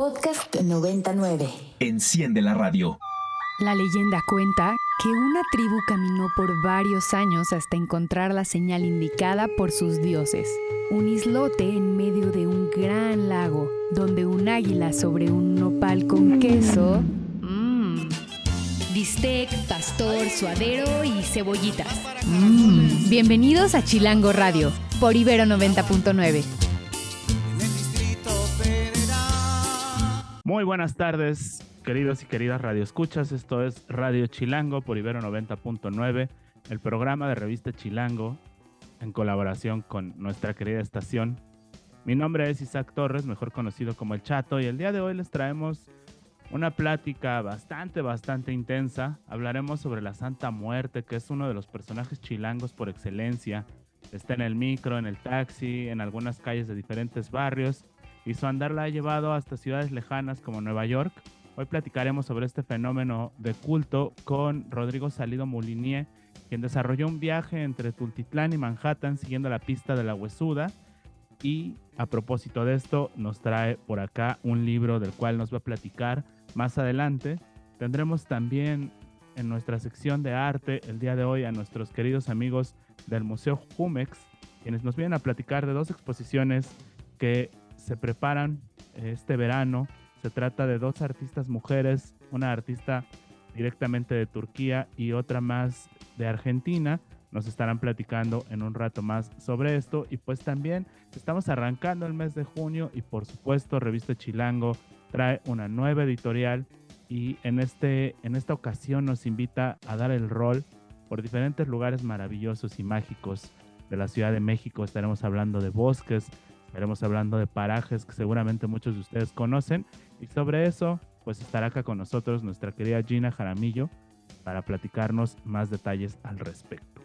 Podcast 99. Enciende la radio. La leyenda cuenta que una tribu caminó por varios años hasta encontrar la señal indicada por sus dioses. Un islote en medio de un gran lago, donde un águila sobre un nopal con queso... Mmm. Bistec, pastor, suadero y cebollitas. Mmm. Bienvenidos a Chilango Radio, por Ibero 90.9. Muy buenas tardes, queridos y queridas radioescuchas. Esto es Radio Chilango por Ibero 90.9, el programa de revista Chilango en colaboración con nuestra querida estación. Mi nombre es Isaac Torres, mejor conocido como El Chato, y el día de hoy les traemos una plática bastante, bastante intensa. Hablaremos sobre la Santa Muerte, que es uno de los personajes chilangos por excelencia. Está en el micro, en el taxi, en algunas calles de diferentes barrios y su andar la ha llevado hasta ciudades lejanas como Nueva York. Hoy platicaremos sobre este fenómeno de culto con Rodrigo Salido Molinier, quien desarrolló un viaje entre Tultitlán y Manhattan siguiendo la pista de la Huesuda. Y a propósito de esto, nos trae por acá un libro del cual nos va a platicar más adelante. Tendremos también en nuestra sección de arte el día de hoy a nuestros queridos amigos del Museo Jumex, quienes nos vienen a platicar de dos exposiciones que se preparan este verano. Se trata de dos artistas mujeres, una artista directamente de Turquía y otra más de Argentina. Nos estarán platicando en un rato más sobre esto. Y pues también estamos arrancando el mes de junio y por supuesto Revista Chilango trae una nueva editorial y en, este, en esta ocasión nos invita a dar el rol por diferentes lugares maravillosos y mágicos de la Ciudad de México. Estaremos hablando de bosques, Estaremos hablando de parajes que seguramente muchos de ustedes conocen. Y sobre eso, pues estará acá con nosotros nuestra querida Gina Jaramillo para platicarnos más detalles al respecto.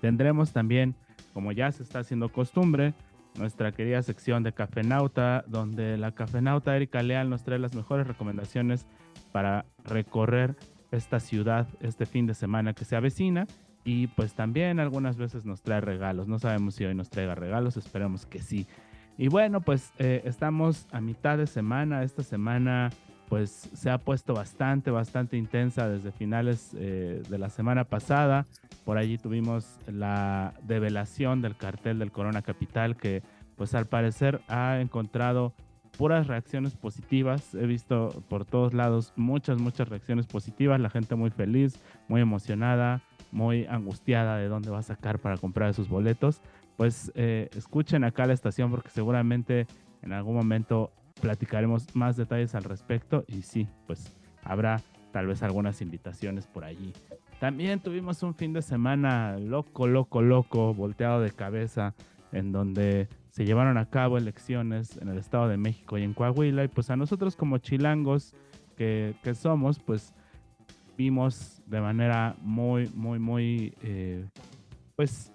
Tendremos también, como ya se está haciendo costumbre, nuestra querida sección de Cafenauta, donde la Cafenauta Erika Leal nos trae las mejores recomendaciones para recorrer esta ciudad este fin de semana que se avecina y pues también algunas veces nos trae regalos. No sabemos si hoy nos traiga regalos, esperemos que sí. Y bueno, pues eh, estamos a mitad de semana. Esta semana pues se ha puesto bastante, bastante intensa desde finales eh, de la semana pasada. Por allí tuvimos la develación del cartel del Corona Capital que pues al parecer ha encontrado puras reacciones positivas. He visto por todos lados muchas, muchas reacciones positivas. La gente muy feliz, muy emocionada muy angustiada de dónde va a sacar para comprar esos boletos, pues eh, escuchen acá la estación porque seguramente en algún momento platicaremos más detalles al respecto y sí, pues habrá tal vez algunas invitaciones por allí. También tuvimos un fin de semana loco, loco, loco, volteado de cabeza, en donde se llevaron a cabo elecciones en el Estado de México y en Coahuila. Y pues a nosotros como chilangos que, que somos, pues vimos de manera muy, muy, muy, eh, pues,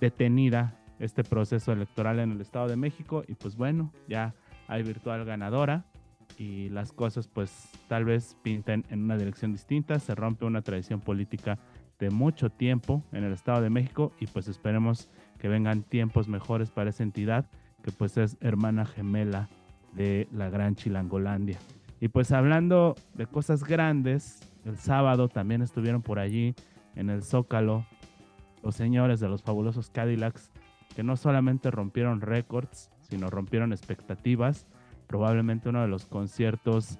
detenida este proceso electoral en el Estado de México y pues bueno, ya hay virtual ganadora y las cosas pues tal vez pinten en una dirección distinta, se rompe una tradición política de mucho tiempo en el Estado de México y pues esperemos que vengan tiempos mejores para esa entidad que pues es hermana gemela de la gran Chilangolandia. Y pues hablando de cosas grandes, el sábado también estuvieron por allí en el Zócalo los señores de los fabulosos Cadillacs que no solamente rompieron récords, sino rompieron expectativas. Probablemente uno de los conciertos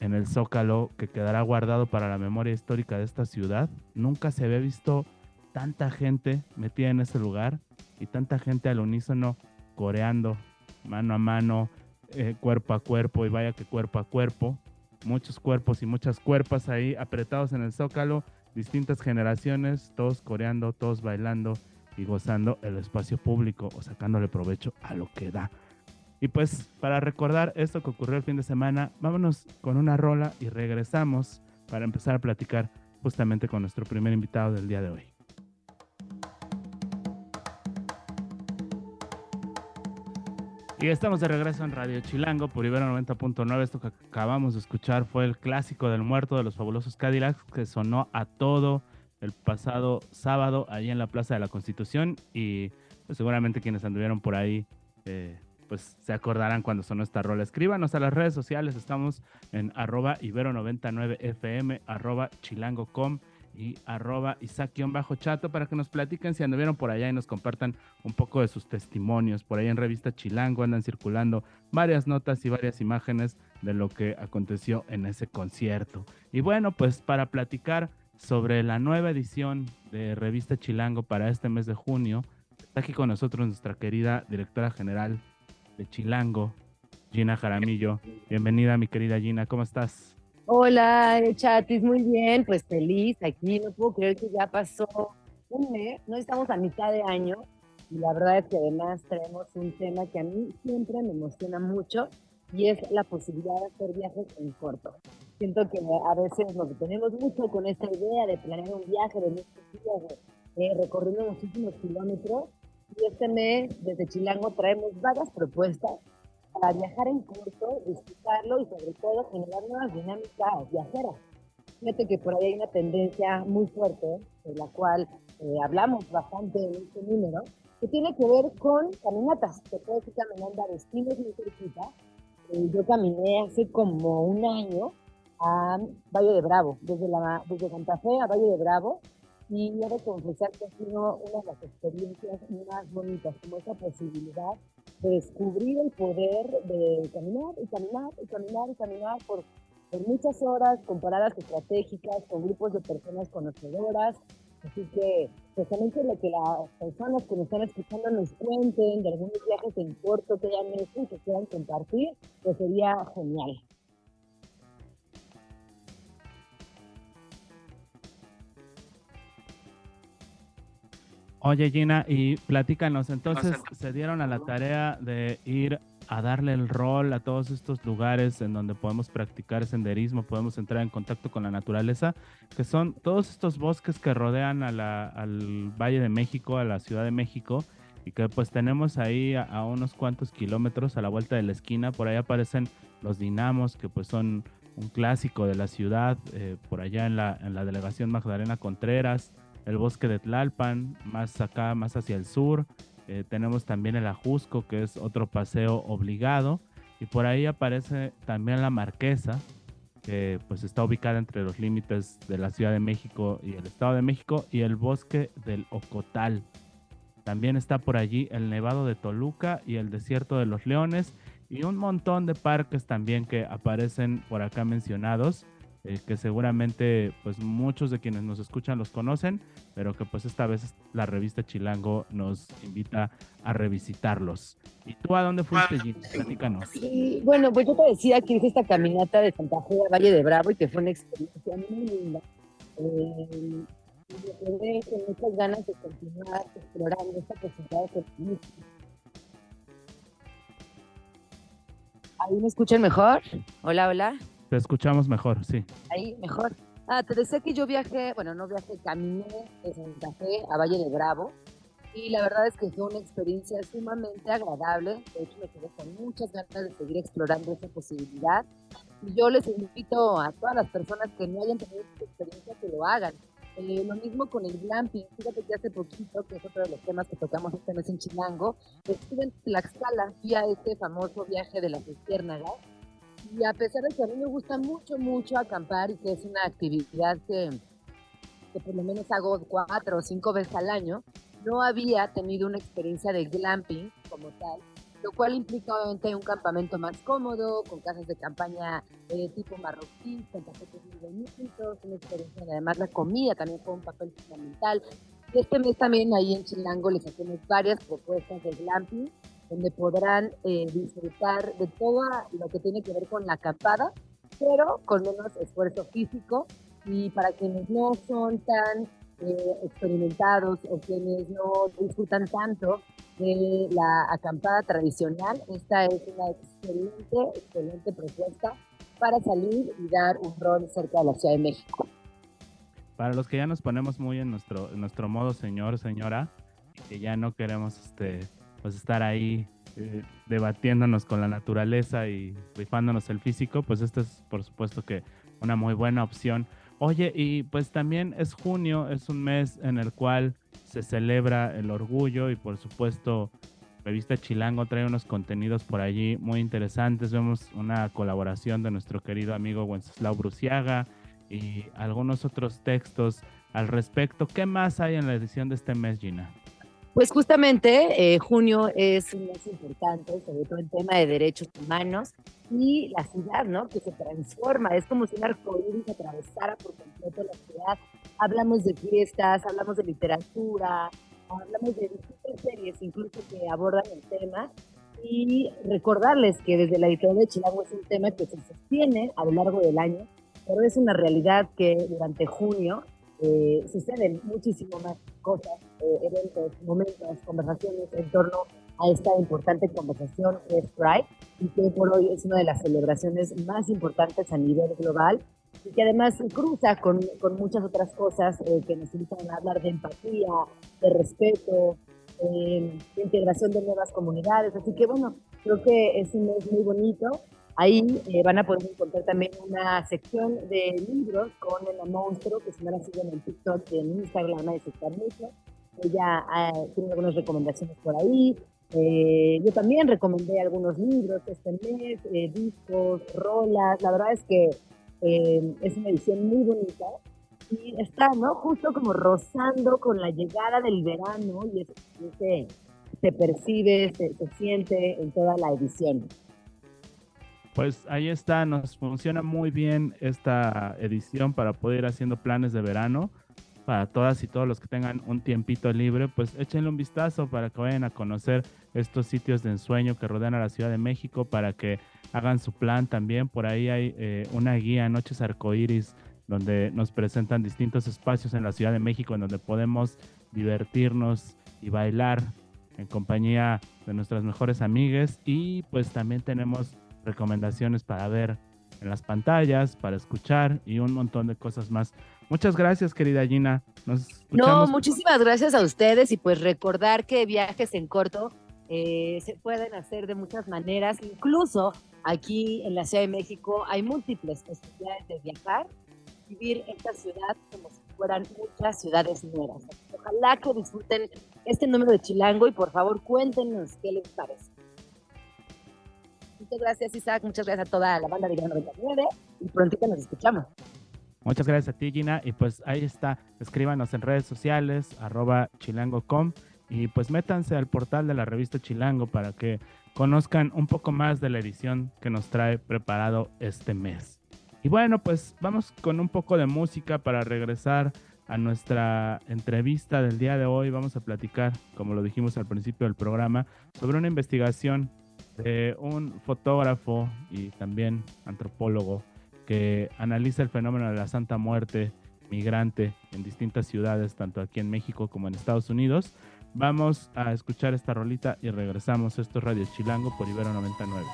en el Zócalo que quedará guardado para la memoria histórica de esta ciudad. Nunca se había visto tanta gente metida en ese lugar y tanta gente al unísono coreando mano a mano, eh, cuerpo a cuerpo y vaya que cuerpo a cuerpo muchos cuerpos y muchas cuerpas ahí apretados en el zócalo, distintas generaciones, todos coreando, todos bailando y gozando el espacio público o sacándole provecho a lo que da. Y pues para recordar esto que ocurrió el fin de semana, vámonos con una rola y regresamos para empezar a platicar justamente con nuestro primer invitado del día de hoy. Y estamos de regreso en Radio Chilango por Ibero 90.9. Esto que acabamos de escuchar fue el clásico del muerto de los fabulosos Cadillacs que sonó a todo el pasado sábado ahí en la Plaza de la Constitución. Y pues, seguramente quienes anduvieron por ahí, eh, pues se acordarán cuando sonó esta rola. Escríbanos a las redes sociales, estamos en arroba ibero99fm, arroba chilango.com y arroba isaac-chato para que nos platiquen si anduvieron por allá y nos compartan un poco de sus testimonios. Por ahí en Revista Chilango andan circulando varias notas y varias imágenes de lo que aconteció en ese concierto. Y bueno, pues para platicar sobre la nueva edición de Revista Chilango para este mes de junio, está aquí con nosotros nuestra querida directora general de Chilango, Gina Jaramillo. Bienvenida, mi querida Gina, ¿cómo estás? Hola, Chatis, muy bien, pues feliz aquí, no puedo creer que ya pasó un mes, no estamos a mitad de año y la verdad es que además traemos un tema que a mí siempre me emociona mucho y es la posibilidad de hacer viajes en corto. Siento que a veces nos detenemos mucho con esta idea de planear un viaje de muchos días, eh, recorriendo últimos kilómetros y este mes desde Chilango traemos varias propuestas para viajar en corto, disfrutarlo y sobre todo generar nuevas dinámicas viajeras. Fíjate que por ahí hay una tendencia muy fuerte, de la cual eh, hablamos bastante en este número, que tiene que ver con caminatas. Te puedes ir caminando a destinos muy cerquita. Eh, yo caminé hace como un año a Valle de Bravo, desde, la, desde Santa Fe a Valle de Bravo, y de confesar que ha sido una de las experiencias más bonitas, como esa posibilidad de descubrir el poder de caminar y caminar y caminar y caminar por, por muchas horas con paradas estratégicas, con grupos de personas conocedoras. Así que precisamente lo que las personas que nos están escuchando nos cuenten de algunos viajes en corto que hayan hecho y que quieran compartir, pues sería genial. Oye Gina, y platícanos, entonces se dieron a la tarea de ir a darle el rol a todos estos lugares en donde podemos practicar senderismo, podemos entrar en contacto con la naturaleza, que son todos estos bosques que rodean al Valle de México, a la Ciudad de México, y que pues tenemos ahí a, unos cuantos kilómetros a la vuelta de la esquina, por ahí aparecen los dinamos, que pues son un clásico de la ciudad, eh, por allá en la, en la delegación Magdalena Contreras, el bosque de Tlalpan, más acá, más hacia el sur. Eh, tenemos también el Ajusco, que es otro paseo obligado. Y por ahí aparece también la Marquesa, que pues está ubicada entre los límites de la Ciudad de México y el Estado de México, y el bosque del Ocotal. También está por allí el Nevado de Toluca y el Desierto de los Leones y un montón de parques también que aparecen por acá mencionados. Eh, que seguramente pues muchos de quienes nos escuchan los conocen, pero que pues esta vez la revista Chilango nos invita a revisitarlos. ¿Y tú a dónde fuiste, Gina? Platícanos. Bueno, pues yo te decía que hice esta caminata de Santa Fe a Valle de Bravo y que fue una experiencia muy linda. Eh, y me con muchas ganas de continuar explorando esta posibilidad de ¿Ahí me escuchan mejor? Hola, hola. Te escuchamos mejor, sí. Ahí, mejor. Ah, te decía que yo viajé, bueno, no viajé, caminé de Santa Fe a Valle de Bravo y la verdad es que fue una experiencia sumamente agradable. De hecho, me quedé con muchas ganas de seguir explorando esa posibilidad. Y yo les invito a todas las personas que no hayan tenido esta experiencia que lo hagan. Eh, lo mismo con el glamping. Fíjate que hace poquito, que es otro de los temas que tocamos este mes en Chilango, estuve en Tlaxcala, fui a este famoso viaje de las Esquiérnagas y a pesar de que a mí me gusta mucho, mucho acampar y que es una actividad que, por lo menos hago cuatro o cinco veces al año, no había tenido una experiencia de glamping como tal, lo cual implica obviamente un campamento más cómodo, con casas de campaña de tipo marroquí, con tapetes muy bonitos, una experiencia, además la comida también fue un papel fundamental. Este mes también ahí en Chilango les hacemos varias propuestas de glamping donde podrán eh, disfrutar de todo lo que tiene que ver con la acampada, pero con menos esfuerzo físico. Y para quienes no son tan eh, experimentados o quienes no disfrutan tanto de la acampada tradicional, esta es una excelente, excelente propuesta para salir y dar un rol cerca de la Ciudad de México. Para los que ya nos ponemos muy en nuestro, en nuestro modo señor, señora, que ya no queremos este, pues estar ahí eh, debatiéndonos con la naturaleza y rifándonos el físico, pues esta es por supuesto que una muy buena opción. Oye, y pues también es junio, es un mes en el cual se celebra el orgullo y por supuesto Revista Chilango trae unos contenidos por allí muy interesantes. Vemos una colaboración de nuestro querido amigo Wenceslao Bruciaga y algunos otros textos al respecto. ¿Qué más hay en la edición de este mes, Gina? Pues justamente eh, junio es un mes importante, sobre todo en tema de derechos humanos y la ciudad, ¿no? Que se transforma, es como si un arcoíris atravesara por completo la ciudad. Hablamos de fiestas, hablamos de literatura, hablamos de distintas series incluso que abordan el tema y recordarles que desde la editorial de Chilango es un tema que se sostiene a lo largo del año, pero es una realidad que durante junio eh, suceden muchísimo más cosas, eh, eventos, momentos, conversaciones en torno a esta importante conversación que es Pride y que por hoy es una de las celebraciones más importantes a nivel global y que además cruza con, muchas otras cosas eh, que nos invitan a hablar de empatía, de respeto, de integración de nuevas comunidades. Así que bueno, creo que es un mes muy bonito Ahí eh, van a poder encontrar también una sección de libros con el monstruo, que si no la siguen en TikTok y en Instagram, a disfrutar mucho. Ella eh, tiene algunas recomendaciones por ahí. Eh, yo también recomendé algunos libros este mes, discos, rolas. La verdad es que es una edición muy bonita y está, ¿no? Justo como rozando con la llegada del verano y eso, se, percibe, se, se siente en toda la edición. Pues ahí está, nos funciona muy bien esta edición para poder ir haciendo planes de verano. Para todas y todos los que tengan un tiempito libre, pues échenle un vistazo para que vayan a conocer estos sitios de ensueño que rodean a la Ciudad de México, para que hagan su plan también. Por ahí hay eh, una guía, Noches Arcoíris, donde nos presentan distintos espacios en la Ciudad de México en donde podemos divertirnos y bailar en compañía de nuestras mejores amigas. Y pues también tenemos recomendaciones para ver en las pantallas, para escuchar y un montón de cosas más. Muchas gracias, querida Gina. No, muchísimas gracias a ustedes y pues recordar que viajes en corto eh, se pueden hacer de muchas maneras. Incluso aquí en la Ciudad de México hay múltiples posibilidades de viajar, vivir esta ciudad como si fueran muchas ciudades nuevas. Ojalá que disfruten este número de Chilango y por favor cuéntenos qué les parece. Muchas gracias, Isaac. Muchas gracias a toda la banda de 99 y prontito nos escuchamos. Muchas gracias a ti, Gina. Y pues ahí está. Escríbanos en redes sociales, arroba chilango.com. Y pues métanse al portal de la revista Chilango para que conozcan un poco más de la edición que nos trae preparado este mes. Y bueno, pues vamos con un poco de música para regresar a nuestra entrevista del día de hoy. Vamos a platicar, como lo dijimos al principio del programa, sobre una investigación de un fotógrafo y también antropólogo que analiza el fenómeno de la Santa Muerte migrante en distintas ciudades, tanto aquí en México como en Estados Unidos. Vamos a escuchar esta rolita y regresamos. Esto es Radio Chilango por Ibero 99.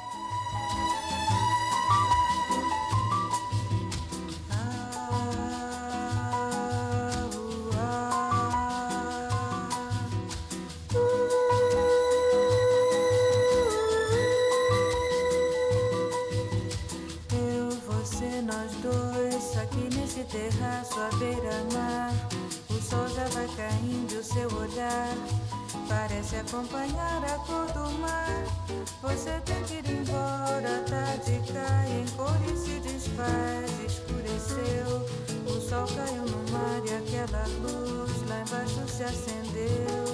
Aquela luz lá embaixo se acendeu.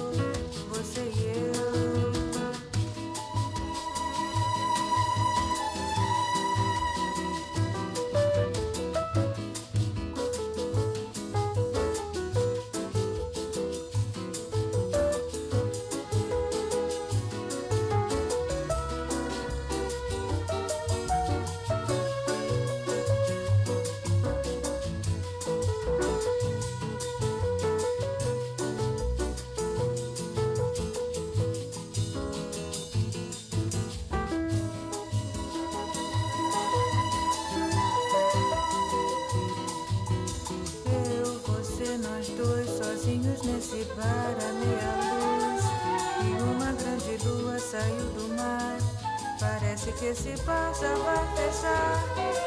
Que se passa vai fechar.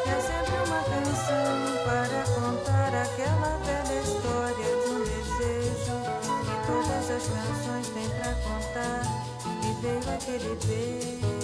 É sempre uma canção para contar aquela velha história de um desejo que toda Quantas canções tem pra contar? E veio aquele beijo.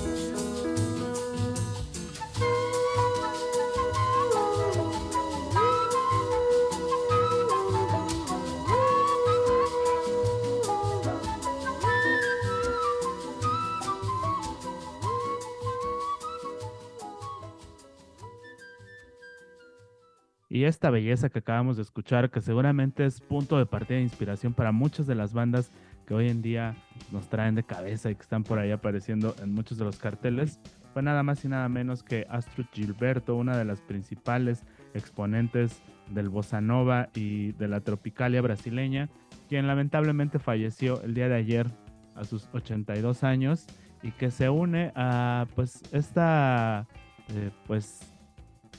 Y esta belleza que acabamos de escuchar, que seguramente es punto de partida de inspiración para muchas de las bandas que hoy en día nos traen de cabeza y que están por ahí apareciendo en muchos de los carteles, fue nada más y nada menos que Astrid Gilberto, una de las principales exponentes del bossa nova y de la tropicalia brasileña, quien lamentablemente falleció el día de ayer a sus 82 años y que se une a pues esta eh, pues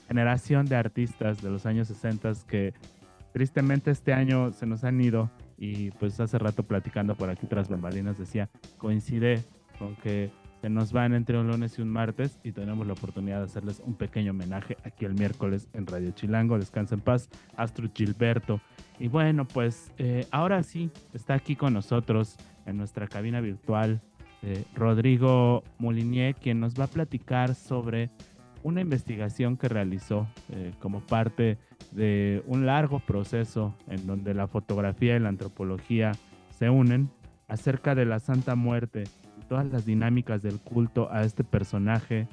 generación de artistas de los años 60 que tristemente este año se nos han ido y pues hace rato platicando por aquí tras bambalinas decía, coincide con que se nos van entre un lunes y un martes y tenemos la oportunidad de hacerles un pequeño homenaje aquí el miércoles en Radio Chilango. Descansa en paz, Astro Gilberto. Y bueno, pues eh, ahora sí está aquí con nosotros en nuestra cabina virtual eh, Rodrigo Molinier, quien nos va a platicar sobre una investigación que realizó eh, como parte de un largo proceso en donde la fotografía y la antropología se unen acerca de la Santa Muerte y todas las dinámicas del culto a este personaje,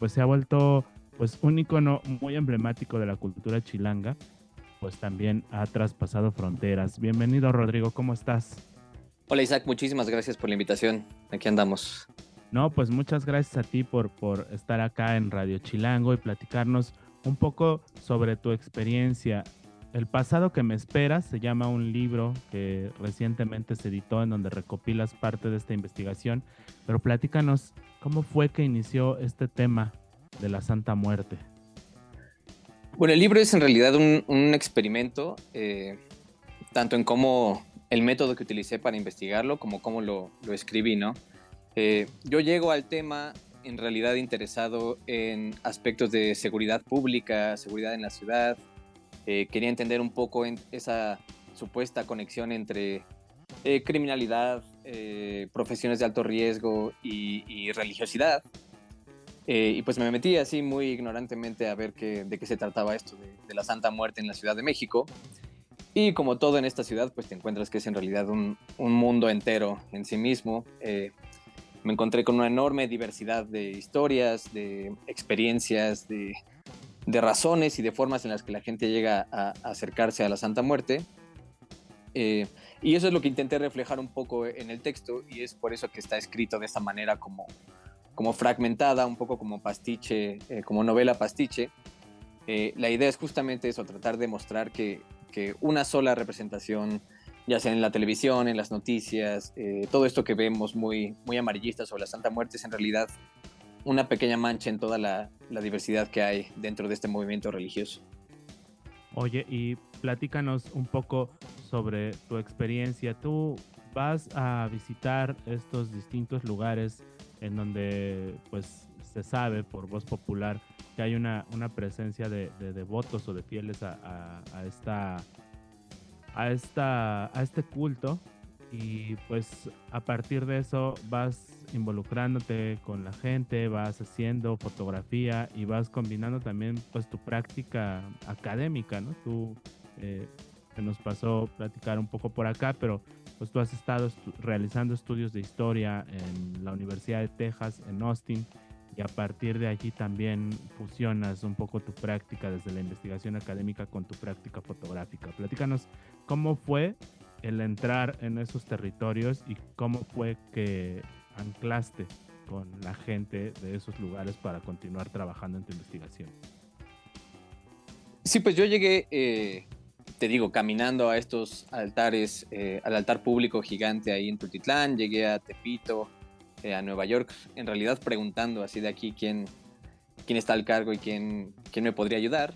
pues se ha vuelto pues un icono muy emblemático de la cultura chilanga, pues también ha traspasado fronteras. Bienvenido Rodrigo, ¿cómo estás? Hola Isaac, muchísimas gracias por la invitación. Aquí andamos. No, pues muchas gracias a ti por, por estar acá en Radio Chilango y platicarnos un poco sobre tu experiencia. El pasado que me esperas se llama un libro que recientemente se editó en donde recopilas parte de esta investigación, pero platícanos cómo fue que inició este tema de la Santa Muerte. Bueno, el libro es en realidad un, experimento, eh, tanto en cómo el método que utilicé para investigarlo como cómo lo escribí, ¿no? Eh, yo llego al tema en realidad interesado en aspectos de seguridad pública, seguridad en la ciudad. Eh, quería entender un poco en esa supuesta conexión entre eh, criminalidad, profesiones de alto riesgo y, religiosidad. y pues me metí así muy ignorantemente a ver de qué se trataba esto de, la Santa Muerte en la Ciudad de México. Y como todo en esta ciudad, pues te encuentras que es en realidad un, un mundo entero en sí mismo me encontré con una enorme diversidad de historias, de experiencias, de, razones y de formas en las que la gente llega a, acercarse a la Santa Muerte. Eh, y eso es lo que intenté reflejar un poco en el texto y es por eso que está escrito de esta manera como, como fragmentada, un poco como pastiche, eh, como novela pastiche. Eh, la idea es justamente eso, tratar de mostrar que, que una sola representación ya sea en la televisión, en las noticias, eh, todo esto que vemos muy, muy amarillista sobre la Santa Muerte es en realidad una pequeña mancha en toda la, diversidad que hay dentro de este movimiento religioso. Oye, y platícanos un poco sobre tu experiencia. Tú vas a visitar estos distintos lugares en donde pues se sabe por voz popular que hay una, una presencia de, devotos o de fieles a esta a, esta, a este culto y pues a partir de eso vas involucrándote con la gente, vas haciendo fotografía y vas combinando también pues tu práctica académica, ¿no? Tú eh, se nos pasó platicar un poco por acá, pero pues tú has estado realizando estudios de historia en la Universidad de Texas, en Austin, y a partir de allí también fusionas un poco tu práctica desde la investigación académica con tu práctica fotográfica. Platícanos cómo fue el entrar en esos territorios y cómo fue que anclaste con la gente de esos lugares para continuar trabajando en tu investigación. Sí, pues yo llegué, eh, te digo, caminando a estos altares, eh, al altar público gigante ahí en Tultitlán, llegué a Tepito, eh, a Nueva York, en realidad preguntando así de aquí quién, quién está al cargo y quién, quién me podría ayudar.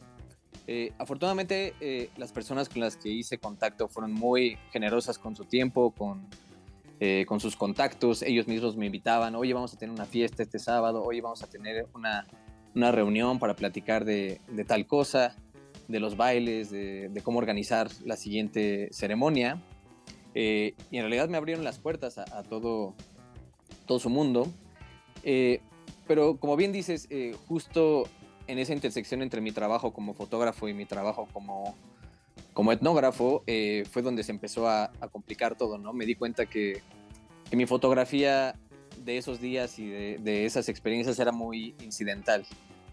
Eh, afortunadamente, eh, las personas con las que hice contacto fueron muy generosas con su tiempo, con, con sus contactos. Ellos mismos me invitaban, oye, vamos a tener una fiesta este sábado, oye, vamos a tener una, una reunión para platicar de, de, tal cosa, de los bailes, de, cómo organizar la siguiente ceremonia. Y en realidad me abrieron las puertas a todo, todo su mundo. Eh, pero como bien dices, eh, justo en esa intersección entre mi trabajo como fotógrafo y mi trabajo como, como etnógrafo, eh, fue donde se empezó a, complicar todo, ¿no? Me di cuenta que, que mi fotografía de esos días y de, de, esas experiencias era muy incidental.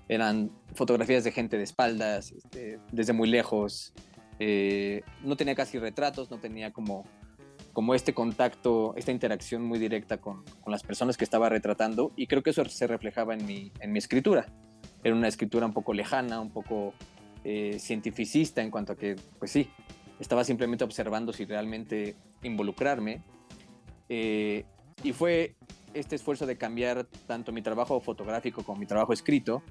Eran fotografías de gente de espaldas, este, desde muy lejos. Eh, no tenía casi retratos, no tenía como, como este contacto, esta interacción muy directa con, con, las personas que estaba retratando y creo que eso se reflejaba en mi, en mi escritura. Era una escritura un poco lejana, un poco eh, cientificista en cuanto a que, pues sí, estaba simplemente observando si realmente involucrarme. Eh, y fue este esfuerzo de cambiar tanto mi trabajo fotográfico como mi trabajo escrito,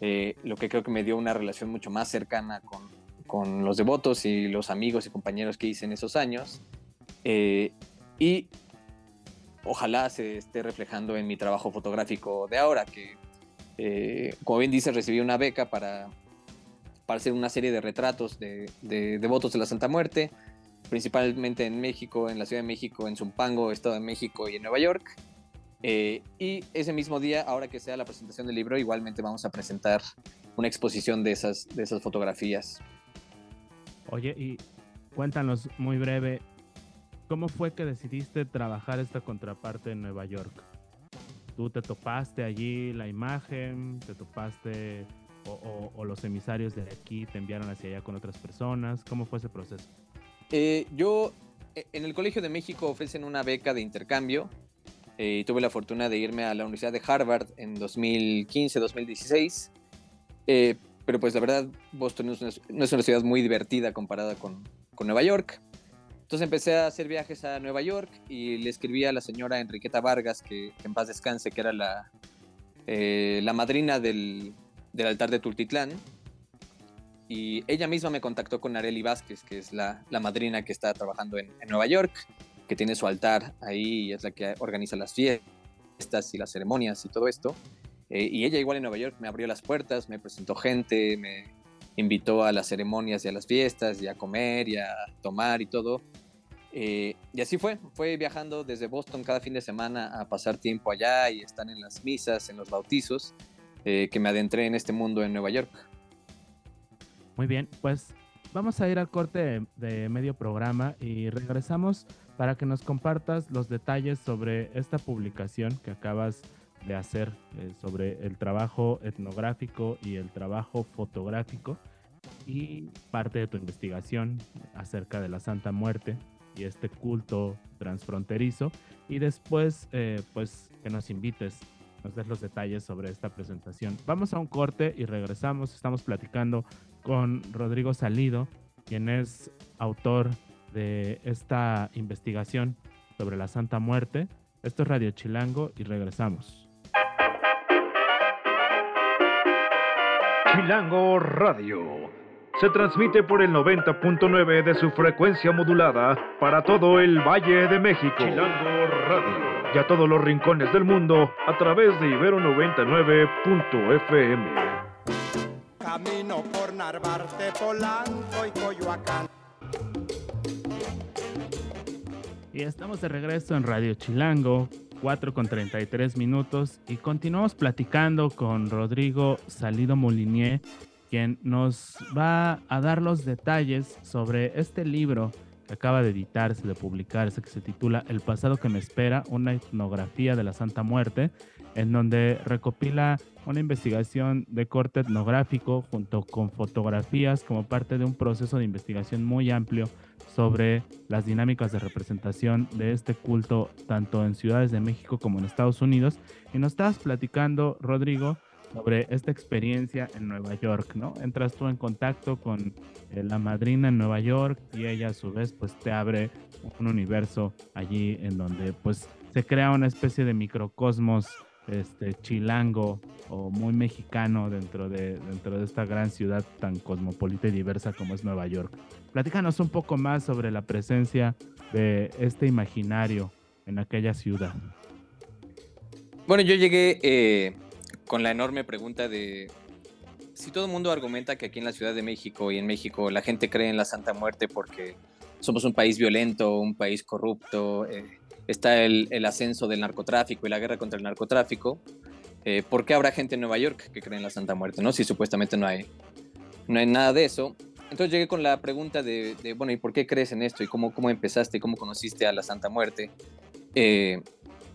eh, lo que creo que me dio una relación mucho más cercana con, con, los devotos y los amigos y compañeros que hice en esos años. Eh, y ojalá se esté reflejando en mi trabajo fotográfico de ahora, que eh, como bien dice, recibí una beca para, para hacer una serie de retratos de, de devotos de la Santa Muerte, principalmente en México, en la Ciudad de México, en Zumpango, Estado de México y en Nueva York. Eh, y ese mismo día, ahora que sea la presentación del libro, igualmente vamos a presentar una exposición de esas, de esas fotografías. Oye, y cuéntanos muy breve, ¿cómo fue que decidiste trabajar esta contraparte en Nueva York? ¿Tú te topaste allí la imagen? ¿Te topaste o, o, o los emisarios de aquí te enviaron hacia allá con otras personas? ¿Cómo fue ese proceso? Eh, yo, en el Colegio de México ofrecen una beca de intercambio eh, tuve la fortuna de irme a la Universidad de Harvard en 2015-2016. Eh, pero pues la verdad, Boston no es, una, no es, una, ciudad muy divertida comparada con, con, Nueva York. Entonces empecé a hacer viajes a Nueva York y le escribí a la señora Enriqueta Vargas, que, que en paz descanse, que era la, eh, la madrina del, del, altar de Tultitlán. Y ella misma me contactó con Areli Vázquez, que es la, la madrina que está trabajando en, en Nueva York que tiene su altar ahí y es la que organiza las fiestas y las ceremonias y todo esto. Eh, y ella igual en Nueva York me abrió las puertas, me presentó gente, me invitó a las ceremonias y a las fiestas y a comer y a tomar y todo. Eh, y así fue, fue viajando desde Boston cada fin de semana a pasar tiempo allá y estar en las misas, en los bautizos, eh, que me adentré en este mundo en Nueva York. Muy bien, pues vamos a ir al corte de, medio programa y regresamos para que nos compartas los detalles sobre esta publicación que acabas de hacer eh, sobre el trabajo etnográfico y el trabajo fotográfico y parte de tu investigación acerca de la Santa Muerte y este culto transfronterizo y después eh, pues que nos invites nos des los detalles sobre esta presentación. Vamos a un corte y regresamos. Estamos platicando con Rodrigo Salido, quien es autor de esta investigación sobre la Santa Muerte. Esto es Radio Chilango y regresamos. Chilango Radio. Se transmite por el 90.9 de su frecuencia modulada para todo el Valle de México. Chilango Radio. Y a todos los rincones del mundo a través de Ibero 99.fm. Camino por Narvarte, Polanco y Coyoacán. Y estamos de regreso en Radio Chilango, 4 con 33 minutos, y continuamos platicando con Rodrigo Salido Molinier, quien nos va a dar los detalles sobre este libro que acaba de editarse, de publicarse, que se titula El pasado que me espera, una etnografía de la Santa Muerte, en donde recopila una investigación de corte etnográfico junto con fotografías como parte de un proceso de investigación muy amplio sobre las dinámicas de representación de este culto tanto en ciudades de México como en Estados Unidos. Y nos estabas platicando, Rodrigo, sobre esta experiencia en Nueva York, ¿no? Entras tú en contacto con eh, la madrina en Nueva York y ella a su vez pues te abre un universo allí en donde pues se crea una especie de microcosmos este chilango o muy mexicano dentro de dentro de esta gran ciudad tan cosmopolita y diversa como es Nueva York. Platícanos un poco más sobre la presencia de este imaginario en aquella ciudad. Bueno, yo llegué eh, con la enorme pregunta de si todo el mundo argumenta que aquí en la Ciudad de México y en México la gente cree en la Santa Muerte porque somos un país violento, un país corrupto, eh, está el, el, ascenso del narcotráfico y la guerra contra el narcotráfico, eh, ¿por qué habrá gente en Nueva York que cree en la Santa Muerte, no? Si supuestamente no hay, no hay nada de eso. Entonces llegué con la pregunta de, de bueno, ¿y por qué crees en esto? ¿Y cómo, cómo empezaste? ¿Cómo conociste a la Santa Muerte? Eh,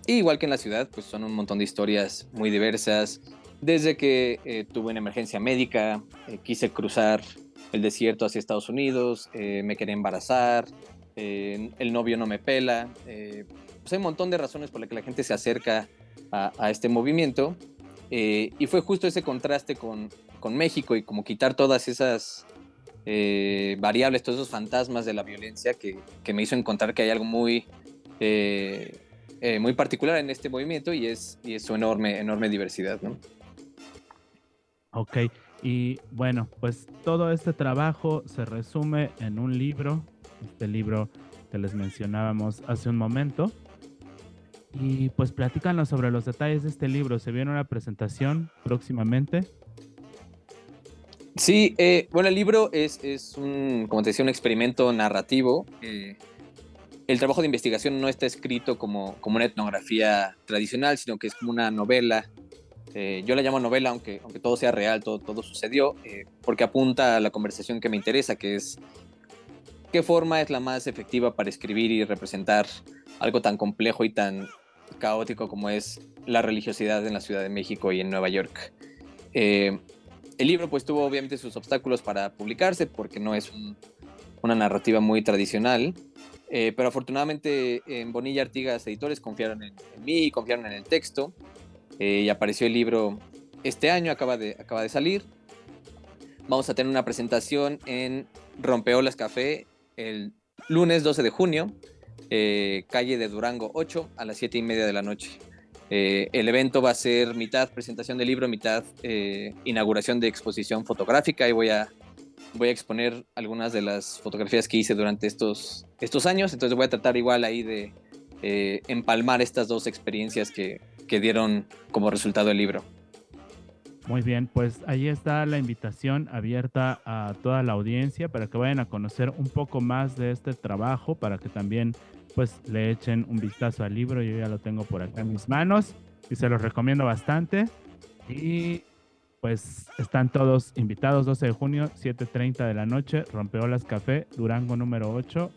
igual que en la ciudad, pues son un montón de historias muy diversas. Desde que eh, tuve una emergencia médica, quise cruzar el desierto hacia Estados Unidos, me quería embarazar, el novio no me pela. Pues hay un montón de razones por las que la gente se acerca a, este movimiento. eh, y fue justo ese contraste con, con México y como quitar todas esas eh, variables, todos esos fantasmas de la violencia que, que me hizo encontrar que hay algo muy, eh, muy particular en este movimiento y es, y es su enorme, enorme diversidad. ¿no? Ok, y bueno, pues todo este trabajo se resume en un libro, este libro que les mencionábamos hace un momento. Y pues platícanos sobre los detalles de este libro. ¿Se viene una presentación próximamente? Sí, eh, bueno, el libro es, es un, como te decía, un experimento narrativo. El trabajo de investigación no está escrito como, como una etnografía tradicional, sino que es como una novela. Eh, yo la llamo novela, aunque, aunque todo sea real, todo, todo sucedió, eh, porque apunta a la conversación que me interesa, que es qué forma es la más efectiva para escribir y representar algo tan complejo y tan caótico como es la religiosidad en la Ciudad de México y en Nueva York. Eh, el libro pues tuvo obviamente sus obstáculos para publicarse porque no es un, una narrativa muy tradicional, eh, pero afortunadamente en Bonilla Artigas Editores confiaron en, mí, confiaron en el texto eh, y apareció el libro este año, acaba de, acaba de salir. Vamos a tener una presentación en Rompeolas Café el lunes 12 de junio, eh, calle de Durango 8 a las 7 y media de la noche. Eh, el evento va a ser mitad presentación del libro, mitad eh, inauguración de exposición fotográfica y voy a, voy a exponer algunas de las fotografías que hice durante estos, estos años. Entonces voy a tratar igual ahí de empalmar estas dos experiencias que, que dieron como resultado el libro. Muy bien, pues ahí está la invitación abierta a toda la audiencia para que vayan a conocer un poco más de este trabajo, para que también pues le echen un vistazo al libro. Yo ya lo tengo por acá en mis manos y se los recomiendo bastante. Y pues están todos invitados 12 de junio, 7.30 de la noche, Rompeolas Café, Durango número 8,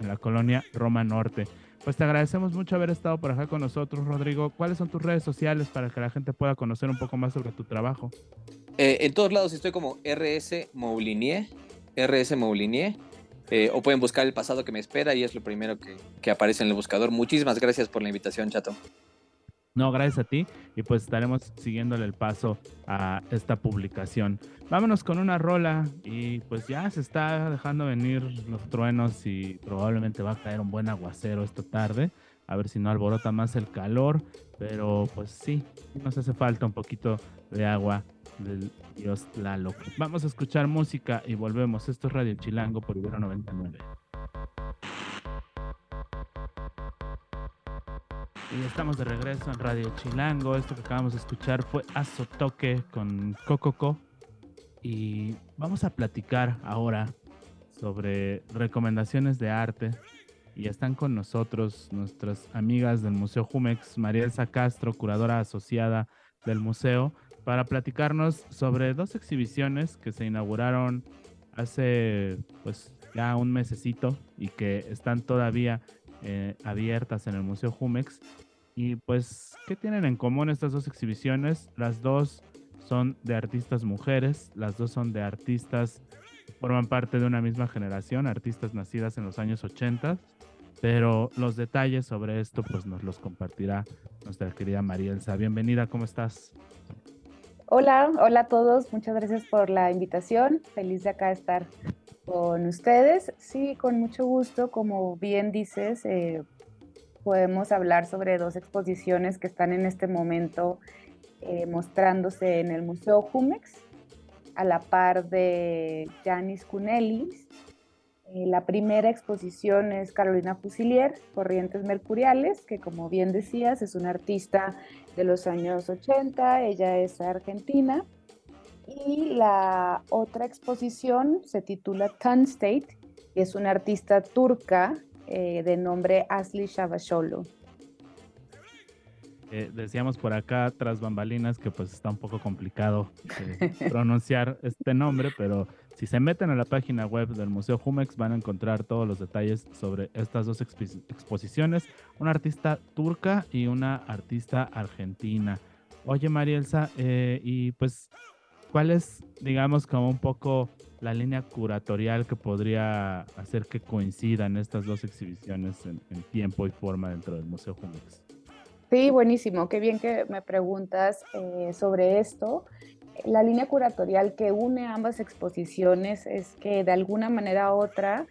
en la colonia Roma Norte. Pues te agradecemos mucho haber estado por acá con nosotros, Rodrigo. ¿Cuáles son tus redes sociales para que la gente pueda conocer un poco más sobre tu trabajo? Eh, en todos lados estoy como RS Moulinier, RS Moulinier, eh, o pueden buscar el pasado que me espera y es lo primero que, que aparece en el buscador. Muchísimas gracias por la invitación, Chato. No, gracias a ti y pues estaremos siguiéndole el paso a esta publicación. Vámonos con una rola y pues ya se está dejando venir los truenos y probablemente va a caer un buen aguacero esta tarde. A ver si no alborota más el calor, pero pues sí, nos hace falta un poquito de agua del dios Tlaloc. Vamos a escuchar música y volvemos. Esto es Radio Chilango por Ibero 99. Y estamos de regreso en Radio Chilango. Esto que acabamos de escuchar fue Azotoque con Cococo. Y vamos a platicar ahora sobre recomendaciones de arte. Y están con nosotros nuestras amigas del Museo Jumex, María Elsa Castro, curadora asociada del museo, para platicarnos sobre dos exhibiciones que se inauguraron hace pues ya un mesecito y que están todavía eh, abiertas en el Museo Jumex. Y pues, ¿qué tienen en común estas dos exhibiciones? Las dos son de artistas mujeres, las dos son de artistas forman parte de una misma generación, artistas nacidas en los años 80, pero los detalles sobre esto pues nos los compartirá nuestra querida Marielsa. Bienvenida, ¿cómo estás? Hola, hola a todos, muchas gracias por la invitación, feliz de acá estar con ustedes. Sí, con mucho gusto, como bien dices, eh, podemos hablar sobre dos exposiciones que están en este momento eh, mostrándose en el Museo Jumex, a la par de Janis Cunelis. Eh, la primera exposición es Carolina Fusilier, Corrientes Mercuriales, que como bien decías es una artista de los años 80, ella es argentina. Y la otra exposición se titula Ton State Es una artista turca eh, de nombre Asli Shavasholo. Eh, decíamos por acá, tras bambalinas, que pues está un poco complicado eh, pronunciar este nombre, pero si se meten a la página web del Museo Jumex van a encontrar todos los detalles sobre estas dos exposiciones, una artista turca y una artista argentina. Oye, Marielsa, eh, y pues, ¿cuál es, digamos, como un poco la línea curatorial que podría hacer que coincidan estas dos exhibiciones en, tiempo y forma dentro del Museo Jumex? Sí, buenísimo. Qué bien que me preguntas eh, sobre esto. La línea curatorial que une ambas exposiciones es que de alguna manera u otra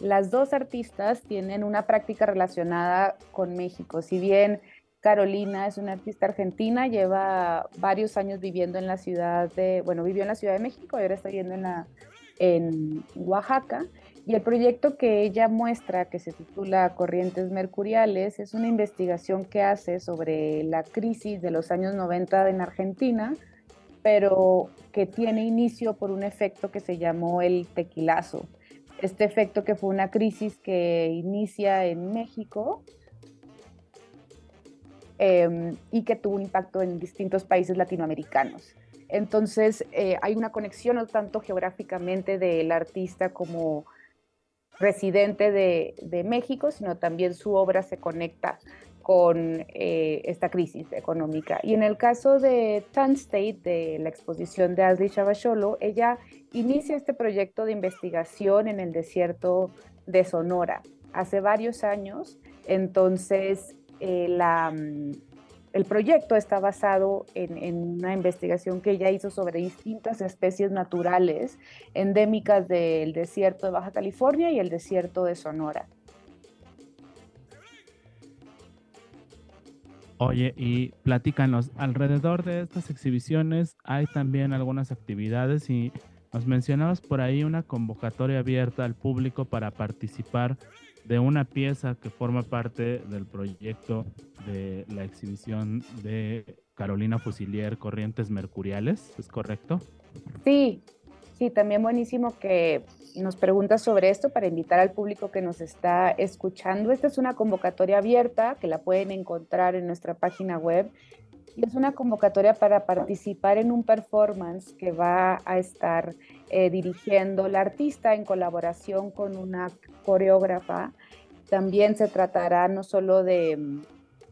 las dos artistas tienen una práctica relacionada con México. Si bien Carolina es una artista argentina, lleva varios años viviendo en la ciudad de, bueno, vivió en la Ciudad de México y ahora está viviendo en, la, en Oaxaca. Y el proyecto que ella muestra, que se titula Corrientes Mercuriales, es una investigación que hace sobre la crisis de los años 90 en Argentina, pero que tiene inicio por un efecto que se llamó el tequilazo. Este efecto que fue una crisis que inicia en México eh, y que tuvo un impacto en distintos países latinoamericanos. Entonces, eh, hay una conexión no tanto geográficamente del artista como residente de, México, sino también su obra se conecta con eh, esta crisis económica. Y en el caso de Tan State, de la exposición de Asli Chavacholo, ella inicia este proyecto de investigación en el desierto de Sonora hace varios años. Entonces, eh, la, mm, el proyecto está basado en, una investigación que ella hizo sobre distintas especies naturales endémicas del desierto de Baja California y el desierto de Sonora. Oye, y platícanos, alrededor de estas exhibiciones hay también algunas actividades y nos mencionabas por ahí una convocatoria abierta al público para participar de una pieza que forma parte del proyecto de la exhibición de Carolina Fusilier Corrientes Mercuriales, ¿es correcto? Sí, sí, también buenísimo que nos preguntas sobre esto para invitar al público que nos está escuchando. Esta es una convocatoria abierta que la pueden encontrar en nuestra página web y es una convocatoria para participar en un performance que va a estar eh, dirigiendo la artista en colaboración con una coreógrafa. También se tratará no solo de mm,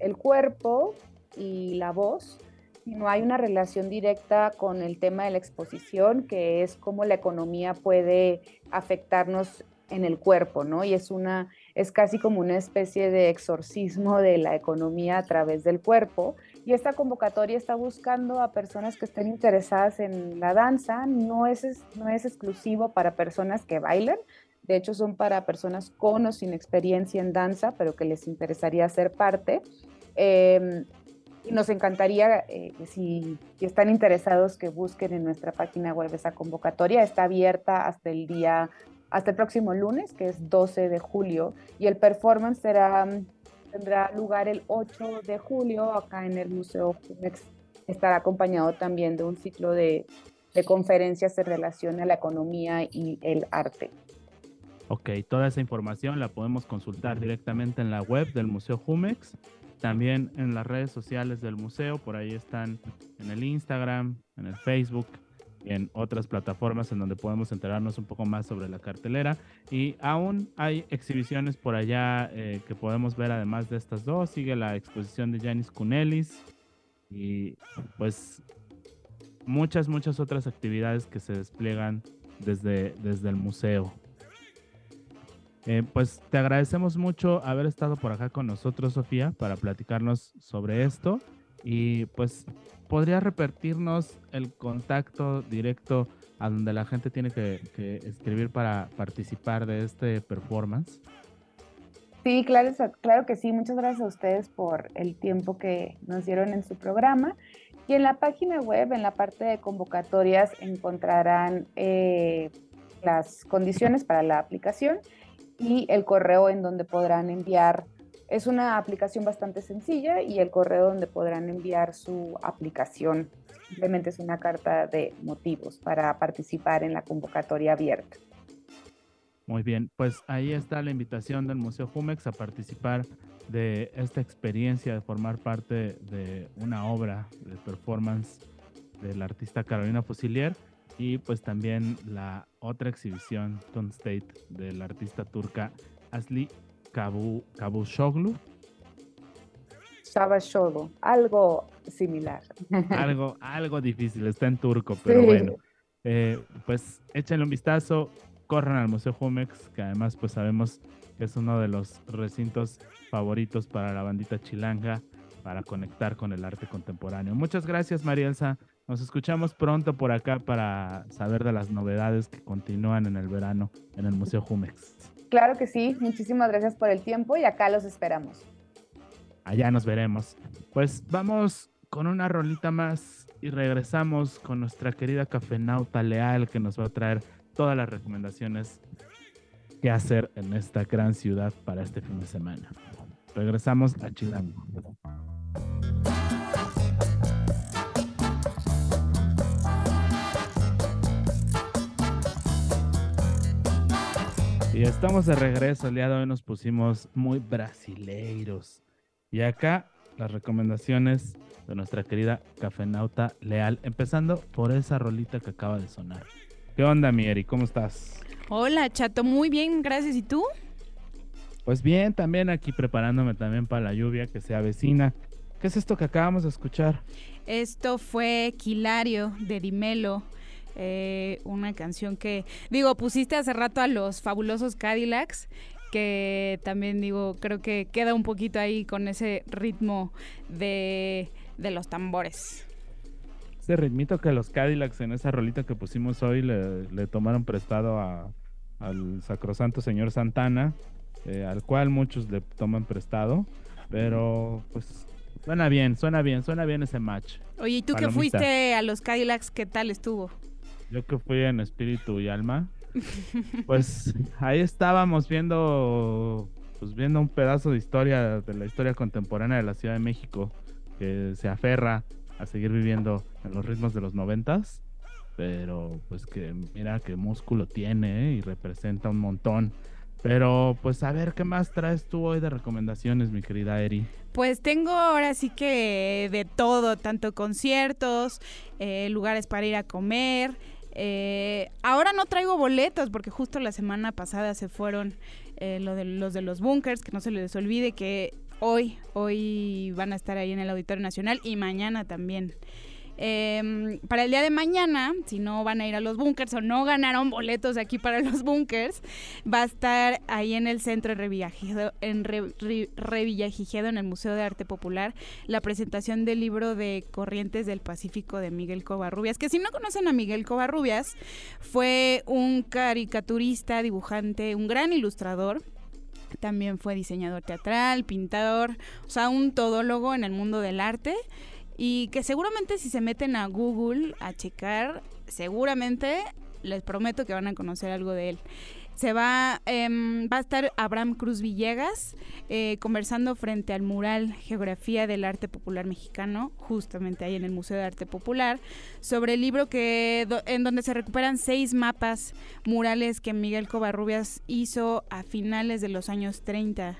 el cuerpo y la voz, sino hay una relación directa con el tema de la exposición, que es cómo la economía puede afectarnos en el cuerpo, ¿no? Y es una es casi como una especie de exorcismo de la economía a través del cuerpo. Y esta convocatoria está buscando a personas que estén interesadas en la danza. No es, no es exclusivo para personas que bailan. De hecho, son para personas con o sin experiencia en danza, pero que les interesaría ser parte. Em, y nos encantaría, eh, si, están interesados, que busquen en nuestra página web esa convocatoria. Está abierta hasta el día hasta el próximo lunes, que es 12 de julio, y el performance será, tendrá lugar el 8 de julio acá en el Museo Jumex. Estará acompañado también de un ciclo de, de conferencias en relación a la economía y el arte. Ok, toda esa información la podemos consultar directamente en la web del Museo Jumex, también en las redes sociales del museo, por ahí están en el Instagram, en el Facebook, en otras plataformas en donde podemos enterarnos un poco más sobre la cartelera. Y aún hay exhibiciones por allá eh, que podemos ver además de estas dos. Sigue la exposición de Janis Kunelis y pues muchas, muchas otras actividades que se despliegan desde, desde el museo. Eh, pues te agradecemos mucho haber estado por acá con nosotros, Sofía, para platicarnos sobre esto. Y pues ¿podría repetirnos el contacto directo a donde la gente tiene que, escribir para participar de este performance? Sí, claro, claro que sí. Muchas gracias a ustedes por el tiempo que nos dieron en su programa. Y en la página web, en la parte de convocatorias, encontrarán eh, las condiciones para la aplicación y el correo en donde podrán enviar es una aplicación bastante sencilla y el correo donde podrán enviar su aplicación. Simplemente es una carta de motivos para participar en la convocatoria abierta. Muy bien, pues ahí está la invitación del Museo Jumex a participar de esta experiencia de formar parte de una obra de performance del artista Carolina Fusilier y pues también la otra exhibición Tone State del artista turca Asli Kabu, Kabuşoglu. Shabashoglu, algo similar. Algo, algo difícil, está en turco, pero bueno. Eh, pues échenle un vistazo, corran al Museo Jumex, que además pues sabemos que es uno de los recintos favoritos para la bandita chilanga para conectar con el arte contemporáneo. Muchas gracias, María Elsa. Nos escuchamos pronto por acá para saber de las novedades que continúan en el verano en el Museo Jumex. Claro que sí, muchísimas gracias por el tiempo y acá los esperamos. Allá nos veremos. Pues vamos con una rolita más y regresamos con nuestra querida cafenauta leal que nos va a traer todas las recomendaciones que hacer en esta gran ciudad para este fin de semana. Regresamos a Chilango. Y estamos de regreso. El día de hoy nos pusimos muy brasileiros. Y acá las recomendaciones de nuestra querida cafenauta leal, empezando por esa rolita que acaba de sonar. ¿Qué onda, Mieri? ¿Cómo estás? Hola, chato, muy bien, gracias. ¿Y tú? Pues bien, también aquí preparándome también para la lluvia que se avecina. ¿Qué es esto que acabamos de escuchar? Esto fue Quilario de Dimelo. Eh, una canción que, digo, pusiste hace rato a los fabulosos Cadillacs, que también digo, creo que queda un poquito ahí con ese ritmo de, de los tambores. Ese ritmito que los Cadillacs en esa rolita que pusimos hoy le, le tomaron prestado a, al sacrosanto señor Santana, eh, al cual muchos le toman prestado, pero pues suena bien, suena bien, suena bien ese match. Oye, ¿y tú que fuiste a los Cadillacs, qué tal estuvo? Yo que fui en espíritu y alma, pues ahí estábamos viendo, pues viendo un pedazo de historia, de la historia contemporánea de la Ciudad de México, que se aferra a seguir viviendo en los ritmos de los noventas, pero pues que mira qué músculo tiene ¿eh? y representa un montón. Pero pues a ver qué más traes tú hoy de recomendaciones, mi querida Eri. Pues tengo ahora sí que de todo, tanto conciertos, eh, lugares para ir a comer. Eh, ahora no traigo boletos porque justo la semana pasada se fueron eh, lo de, los de los bunkers, que no se les olvide que hoy, hoy van a estar ahí en el Auditorio Nacional y mañana también. Em, para el día de mañana, si no van a ir a los bunkers o no ganaron boletos aquí para los bunkers, va a estar ahí en el centro Revillagigedo, en Revillagigedo, en el Museo de Arte Popular, la presentación del libro de Corrientes del Pacífico de Miguel Covarrubias, que si no conocen a Miguel Covarrubias, fue un caricaturista, dibujante, un gran ilustrador también fue diseñador teatral, pintador, o sea, un todólogo en el mundo del arte y que seguramente si se meten a Google a checar, seguramente les prometo que van a conocer algo de él. Se va, em, va a estar Abraham Cruz Villegas eh, conversando frente al mural Geografía del Arte Popular Mexicano, justamente ahí en el Museo de Arte Popular, sobre el libro que en donde se recuperan seis mapas murales que Miguel Covarrubias hizo a finales de los años 30.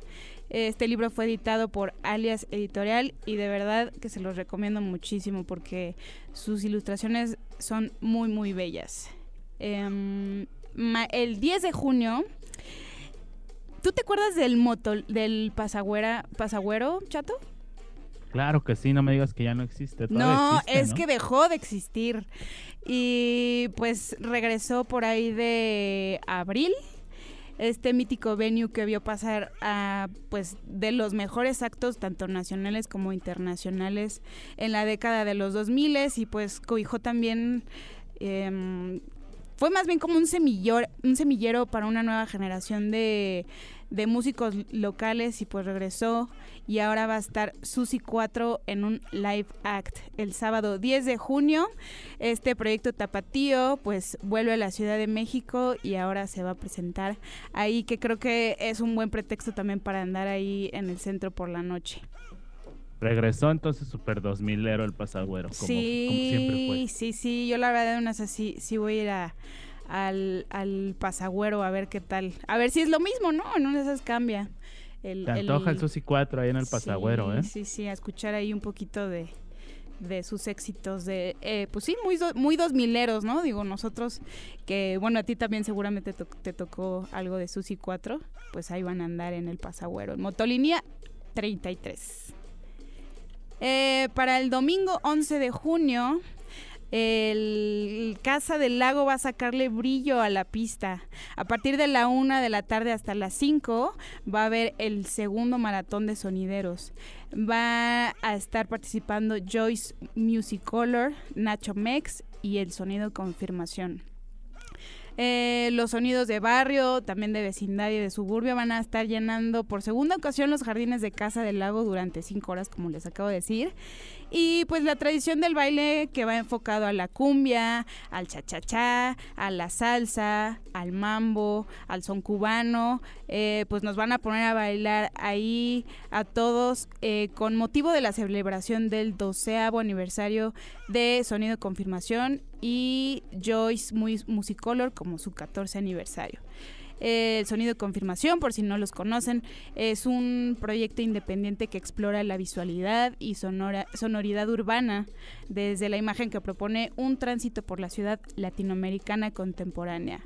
Este libro fue editado por Alias Editorial y de verdad que se los recomiendo muchísimo porque sus ilustraciones son muy, muy bellas. Em, el 10 de junio, ¿tú te acuerdas del moto, del pasagüera, pasagüero, chato? Claro que sí, no me digas que ya no existe. No, es que dejó de existir. Y pues regresó por ahí de abril este mítico venue que vio pasar a pues de los mejores actos tanto nacionales como internacionales en la década de los 2000 y pues cobijó también em, fue más bien como un semillero, un semillero para una nueva generación de, de músicos locales y pues regresó y ahora va a estar Susi 4 en un live act el sábado 10 de junio. Este proyecto Tapatío pues vuelve a la Ciudad de México y ahora se va a presentar ahí que creo que es un buen pretexto también para andar ahí en el centro por la noche. Regresó entonces Super 2000 ero el pasagüero, como, sí, siempre fue. Sí, sí, yo la verdad, una sí, sí voy a ir a, al, al pasagüero a ver qué tal. A ver si es lo mismo, ¿no? En una de esas cambia. El, Te antoja el, Susi 4 ahí en el pasagüero, sí, ¿eh? Sí, sí, a escuchar ahí un poquito de, de sus éxitos de eh, pues sí muy do- muy dos mileros no digo nosotros que bueno a ti también seguramente to- te tocó algo de Susi 4 pues ahí van a andar en el pasagüero en Motolinia 33 Eh, para el domingo 11 de junio el Casa del Lago va a sacarle brillo a la pista. A partir de la una de la tarde hasta las 5 va a haber el segundo maratón de sonideros. Va a estar participando Joyce Musicolor, Nacho Mex y el sonido confirmación. Eh, los sonidos de barrio, también de vecindario y de suburbio van a estar llenando por segunda ocasión los jardines de Casa del Lago durante cinco horas, como les acabo de decir. Y pues la tradición del baile que va enfocado a la cumbia, al cha-cha-cha, a la salsa, al mambo, al son cubano, eh, pues nos van a poner a bailar ahí a todos eh, con motivo de la celebración del doceavo aniversario de Sonido Confirmación y Joyce Mu- Musicolor como su 14 aniversario. Eh, El sonido de confirmación, por si no los conocen, es un proyecto independiente que explora la visualidad y sonoridad urbana desde la imagen que propone un tránsito por la ciudad latinoamericana contemporánea.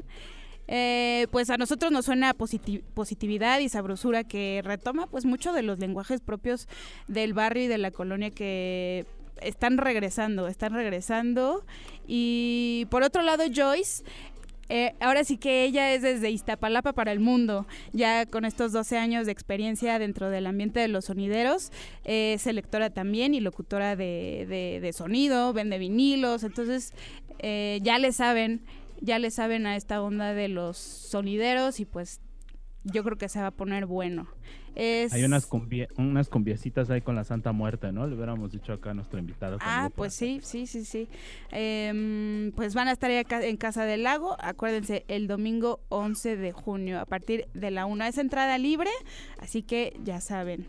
Eh, pues a nosotros nos suena positi- positividad y sabrosura que retoma pues mucho de los lenguajes propios del barrio y de la colonia que están regresando, están regresando. Y por otro lado, Joyce, eh, ahora sí que ella es desde Iztapalapa para el mundo, ya con estos 12 años de experiencia dentro del ambiente de los sonideros, eh, es selectora también y locutora de, de- de sonido, vende vinilos, entonces eh, ya le saben, ya le saben a esta onda de los sonideros y pues yo creo que se va a poner bueno. Es... Hay unas, cumbie- unas cumbiecitas ahí con la Santa Muerte, ¿no? Le hubiéramos dicho acá a nuestro invitado. Ah, pues sí, sí, sí, sí. Em, pues van a estar ahí acá en Casa del Lago, acuérdense, el domingo 11 de junio, a partir de la una. Es entrada libre, así que ya saben,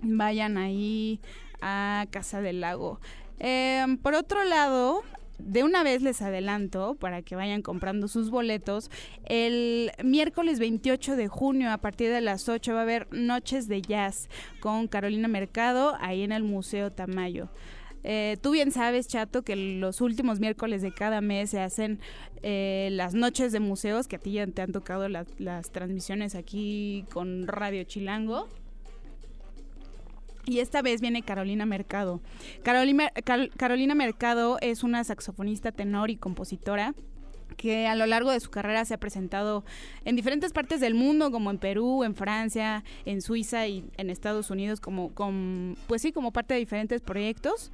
vayan ahí a Casa del Lago. Em, por otro lado, de una vez les adelanto para que vayan comprando sus boletos. El miércoles 28 de junio a partir de las 8 va a haber Noches de Jazz con Carolina Mercado ahí en el Museo Tamayo. Eh, tú bien sabes, Chato, que los últimos miércoles de cada mes se hacen eh, las noches de museos, que a ti ya te han tocado las, las transmisiones aquí con Radio Chilango. Y esta vez viene Carolina Mercado. Carolina, Carolina Mercado es una saxofonista, tenor y compositora que a lo largo de su carrera se ha presentado en diferentes partes del mundo, como en Perú, en Francia, en Suiza y en Estados Unidos, como, con, pues sí, como parte de diferentes proyectos.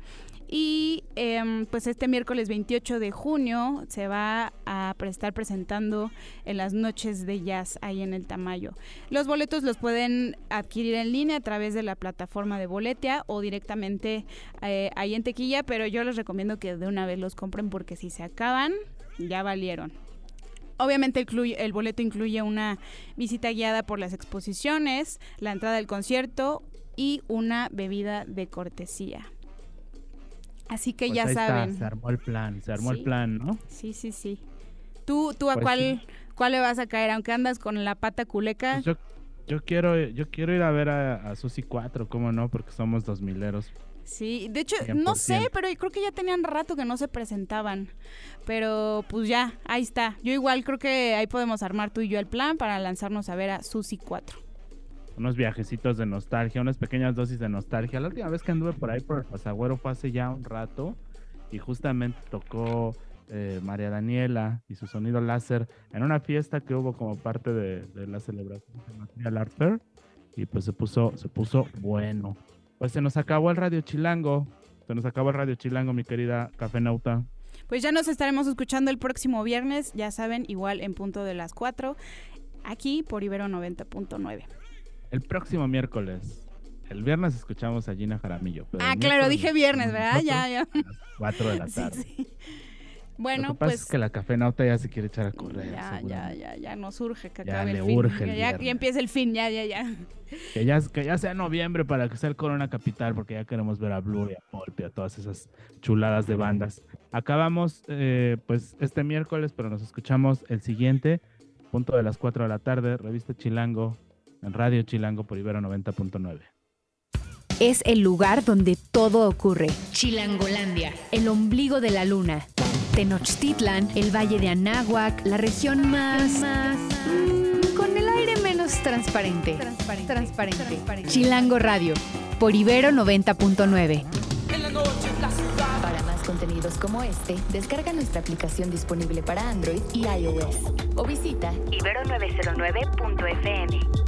Y em, pues este miércoles 28 de junio se va a estar presentando en las noches de jazz ahí en el Tamayo. Los boletos los pueden adquirir en línea a través de la plataforma de Boletia o directamente eh, ahí en Tequilla, pero yo les recomiendo que de una vez los compren porque si se acaban, ya valieron. Obviamente incluye- el boleto incluye una visita guiada por las exposiciones, la entrada al concierto y una bebida de cortesía. Así que Pues ya ahí está, saben. se armó el plan, se armó Sí. el plan, ¿no? Sí, sí, sí. ¿Tú, tú a Pues cuál, sí. cuál le vas a caer? Aunque andas con la pata culeca. Pues yo, yo quiero, yo quiero ir a ver a, a Susi 4, ¿cómo no? Porque somos dos mileros. Sí, de hecho, no sé, 100%. pero creo que ya tenían rato que no se presentaban. Pero pues ya, ahí está. Yo igual creo que ahí podemos armar tú y yo el plan para lanzarnos a ver a Susi 4. Unos viajecitos de nostalgia, unas pequeñas dosis de nostalgia. La última vez que anduve por ahí por el Pasagüero fue hace ya un rato y justamente tocó eh, María Daniela y su sonido láser en una fiesta que hubo como parte de, de la celebración de Material Art Fair y pues se puso, se puso bueno. Pues se nos acabó el Radio Chilango. Se nos acabó el Radio Chilango, mi querida Cafenauta. Pues ya nos estaremos escuchando el próximo viernes, ya saben, igual en punto de las 4, aquí por Ibero 90.9. El próximo miércoles. El viernes escuchamos a Gina Jaramillo. Ah, claro, dije viernes, ¿verdad? Ya, ya. a las 4 de la Sí, tarde. sí. Bueno, Lo que pasa pues es que la cafenauta ya se quiere echar a correr. ya, ya, ya, ya nos urge que Ya acabe le el fin. urge el ya, ya, empieza el fin, ya, ya, ya. Que ya, que ya sea noviembre para que sea el Corona Capital, porque ya queremos ver a Blur y a Pulp y a todas esas chuladas de bandas. Acabamos eh, pues este miércoles, pero nos escuchamos el siguiente, punto de las 4 de la tarde, revista Chilango, en Radio Chilango por Ibero 90.9. Es el lugar donde todo ocurre. Chilangolandia, el ombligo de la luna. Tenochtitlan, el valle de Anáhuac, la región más... más mm, con el aire menos transparente. Transparente. Chilango Radio, por Ibero 90.9. Para más contenidos como este, descarga nuestra aplicación disponible para Android y iOS o visita Ibero909.fm.